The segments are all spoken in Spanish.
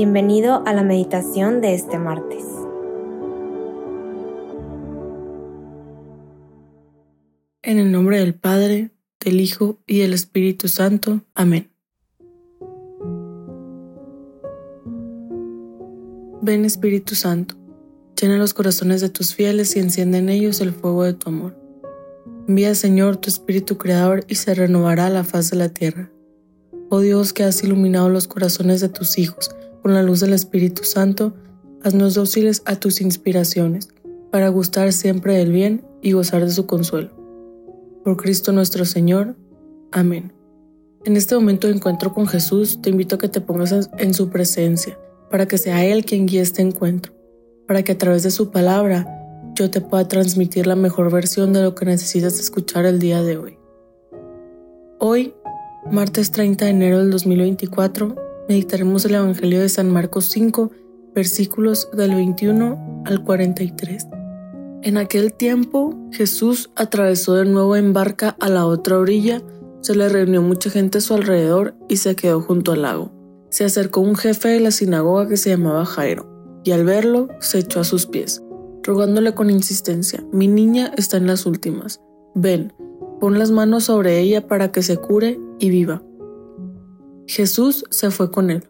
Bienvenido a la meditación de este martes. En el nombre del Padre, del Hijo y del Espíritu Santo. Amén. Ven Espíritu Santo, llena los corazones de tus fieles y enciende en ellos el fuego de tu amor. Envía Señor tu Espíritu Creador y se renovará la faz de la tierra. Oh Dios que has iluminado los corazones de tus hijos, con la luz del Espíritu Santo, haznos dóciles a tus inspiraciones, para gustar siempre del bien y gozar de su consuelo. Por Cristo nuestro Señor. Amén. En este momento de encuentro con Jesús, te invito a que te pongas en su presencia, para que sea Él quien guíe este encuentro, para que a través de su palabra yo te pueda transmitir la mejor versión de lo que necesitas escuchar el día de hoy. Hoy, martes 30 de enero del 2024, meditaremos el Evangelio de San Marcos 5, versículos del 21 al 43. En aquel tiempo Jesús atravesó de nuevo en barca a la otra orilla, se le reunió mucha gente a su alrededor y se quedó junto al lago. Se acercó un jefe de la sinagoga que se llamaba Jairo, y al verlo se echó a sus pies, rogándole con insistencia, mi niña está en las últimas, ven, pon las manos sobre ella para que se cure y viva. Jesús se fue con él,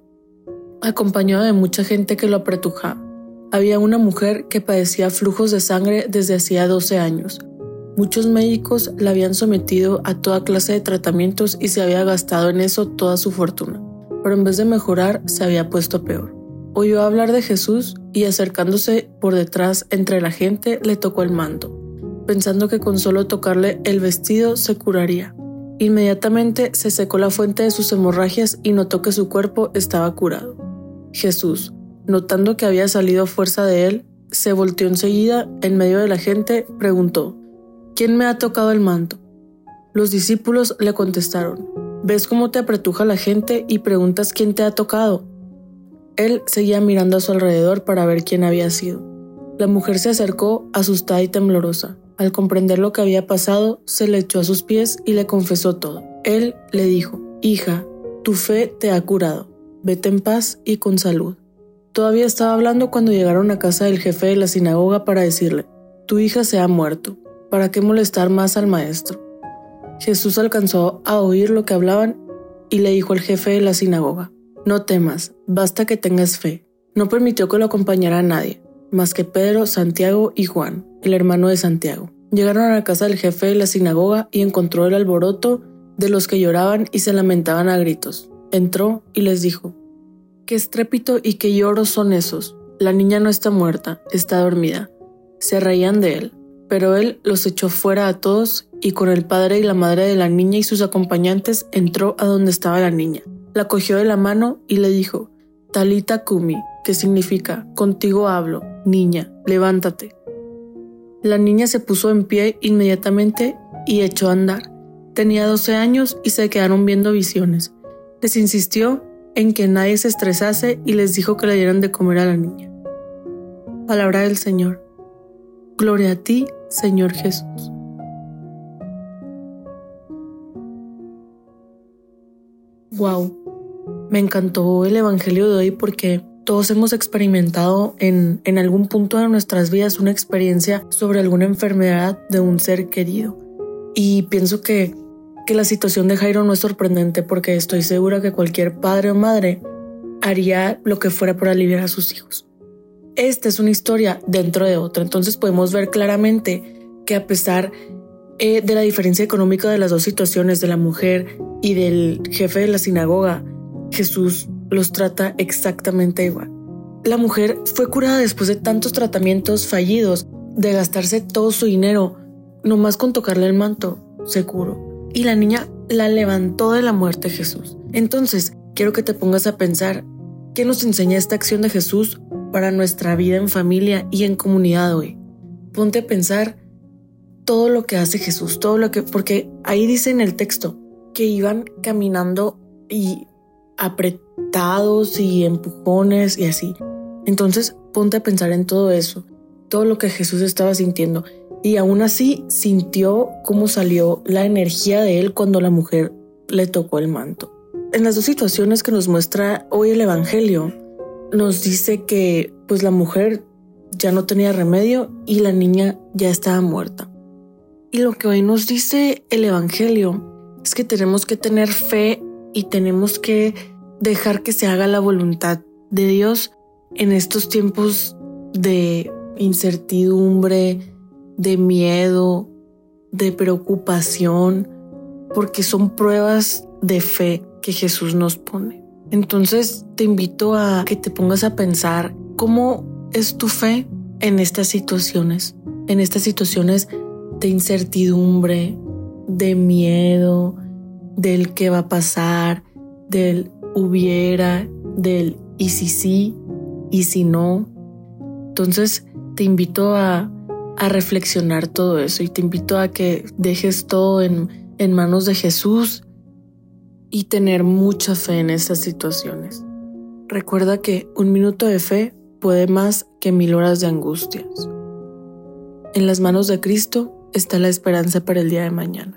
acompañado de mucha gente que lo apretujaba. Había una mujer que padecía flujos de sangre desde hacía 12 años. Muchos médicos la habían sometido a toda clase de tratamientos y se había gastado en eso toda su fortuna, pero en vez de mejorar se había puesto peor. Oyó hablar de Jesús y acercándose por detrás entre la gente le tocó el manto, pensando que con solo tocarle el vestido se curaría. Inmediatamente se secó la fuente de sus hemorragias y notó que su cuerpo estaba curado. Jesús, notando que había salido fuerza de él, se volteó enseguida en medio de la gente, preguntó, ¿quién me ha tocado el manto? Los discípulos le contestaron, ¿ves cómo te apretuja la gente y preguntas quién te ha tocado? Él seguía mirando a su alrededor para ver quién había sido. La mujer se acercó, asustada y temblorosa. Al comprender lo que había pasado, se le echó a sus pies y le confesó todo. Él le dijo, Hija, tu fe te ha curado. Vete en paz y con salud. Todavía estaba hablando cuando llegaron a casa del jefe de la sinagoga para decirle, Tu hija se ha muerto. ¿Para qué molestar más al maestro? Jesús alcanzó a oír lo que hablaban y le dijo al jefe de la sinagoga, No temas, basta que tengas fe. No permitió que lo acompañara a nadie, más que Pedro, Santiago y Juan, el hermano de Santiago. Llegaron a la casa del jefe de la sinagoga y encontró el alboroto de los que lloraban y se lamentaban a gritos. Entró y les dijo, ¿Qué estrépito y qué lloros son esos? La niña no está muerta, está dormida. Se reían de él, pero él los echó fuera a todos y con el padre y la madre de la niña y sus acompañantes entró a donde estaba la niña. La cogió de la mano y le dijo, Talita Kumi, que significa, contigo hablo, niña, levántate. La niña se puso en pie inmediatamente y echó a andar. Tenía 12 años y se quedaron viendo visiones. Les insistió en que nadie se estresase y les dijo que le dieran de comer a la niña. Palabra del Señor. Gloria a ti, Señor Jesús. Wow, me encantó el Evangelio de hoy porque todos hemos experimentado en, en algún punto de nuestras vidas una experiencia sobre alguna enfermedad de un ser querido. Y pienso que, que la situación de Jairo no es sorprendente porque estoy segura que cualquier padre o madre haría lo que fuera por aliviar a sus hijos. Esta es una historia dentro de otra, entonces podemos ver claramente que a pesar eh, de la diferencia económica de las dos situaciones, de la mujer y del jefe de la sinagoga, Jesús los trata exactamente igual. La mujer fue curada después de tantos tratamientos fallidos, de gastarse todo su dinero, nomás con tocarle el manto, se curó. Y la niña la levantó de la muerte Jesús. Entonces, quiero que te pongas a pensar, ¿qué nos enseña esta acción de Jesús para nuestra vida en familia y en comunidad hoy? Ponte a pensar todo lo que hace Jesús, todo lo que, porque ahí dice en el texto que iban caminando y apretados y empujones y así. Entonces ponte a pensar en todo eso, todo lo que Jesús estaba sintiendo. Y aún así sintió cómo salió la energía de él cuando la mujer le tocó el manto. En las dos situaciones que nos muestra hoy el Evangelio, nos dice que pues la mujer ya no tenía remedio y la niña ya estaba muerta. Y lo que hoy nos dice el Evangelio es que tenemos que tener fe y tenemos que dejar que se haga la voluntad de Dios en estos tiempos de incertidumbre, de miedo, de preocupación, porque son pruebas de fe que Jesús nos pone. Entonces te invito a que te pongas a pensar cómo es tu fe en estas situaciones, en estas situaciones de incertidumbre, de miedo, del qué va a pasar, del hubiera, del y si sí, y si no. Entonces te invito a, a reflexionar todo eso y te invito a que dejes todo en, en manos de Jesús y tener mucha fe en estas situaciones. Recuerda que un minuto de fe puede más que mil horas de angustias. En las manos de Cristo está la esperanza para el día de mañana.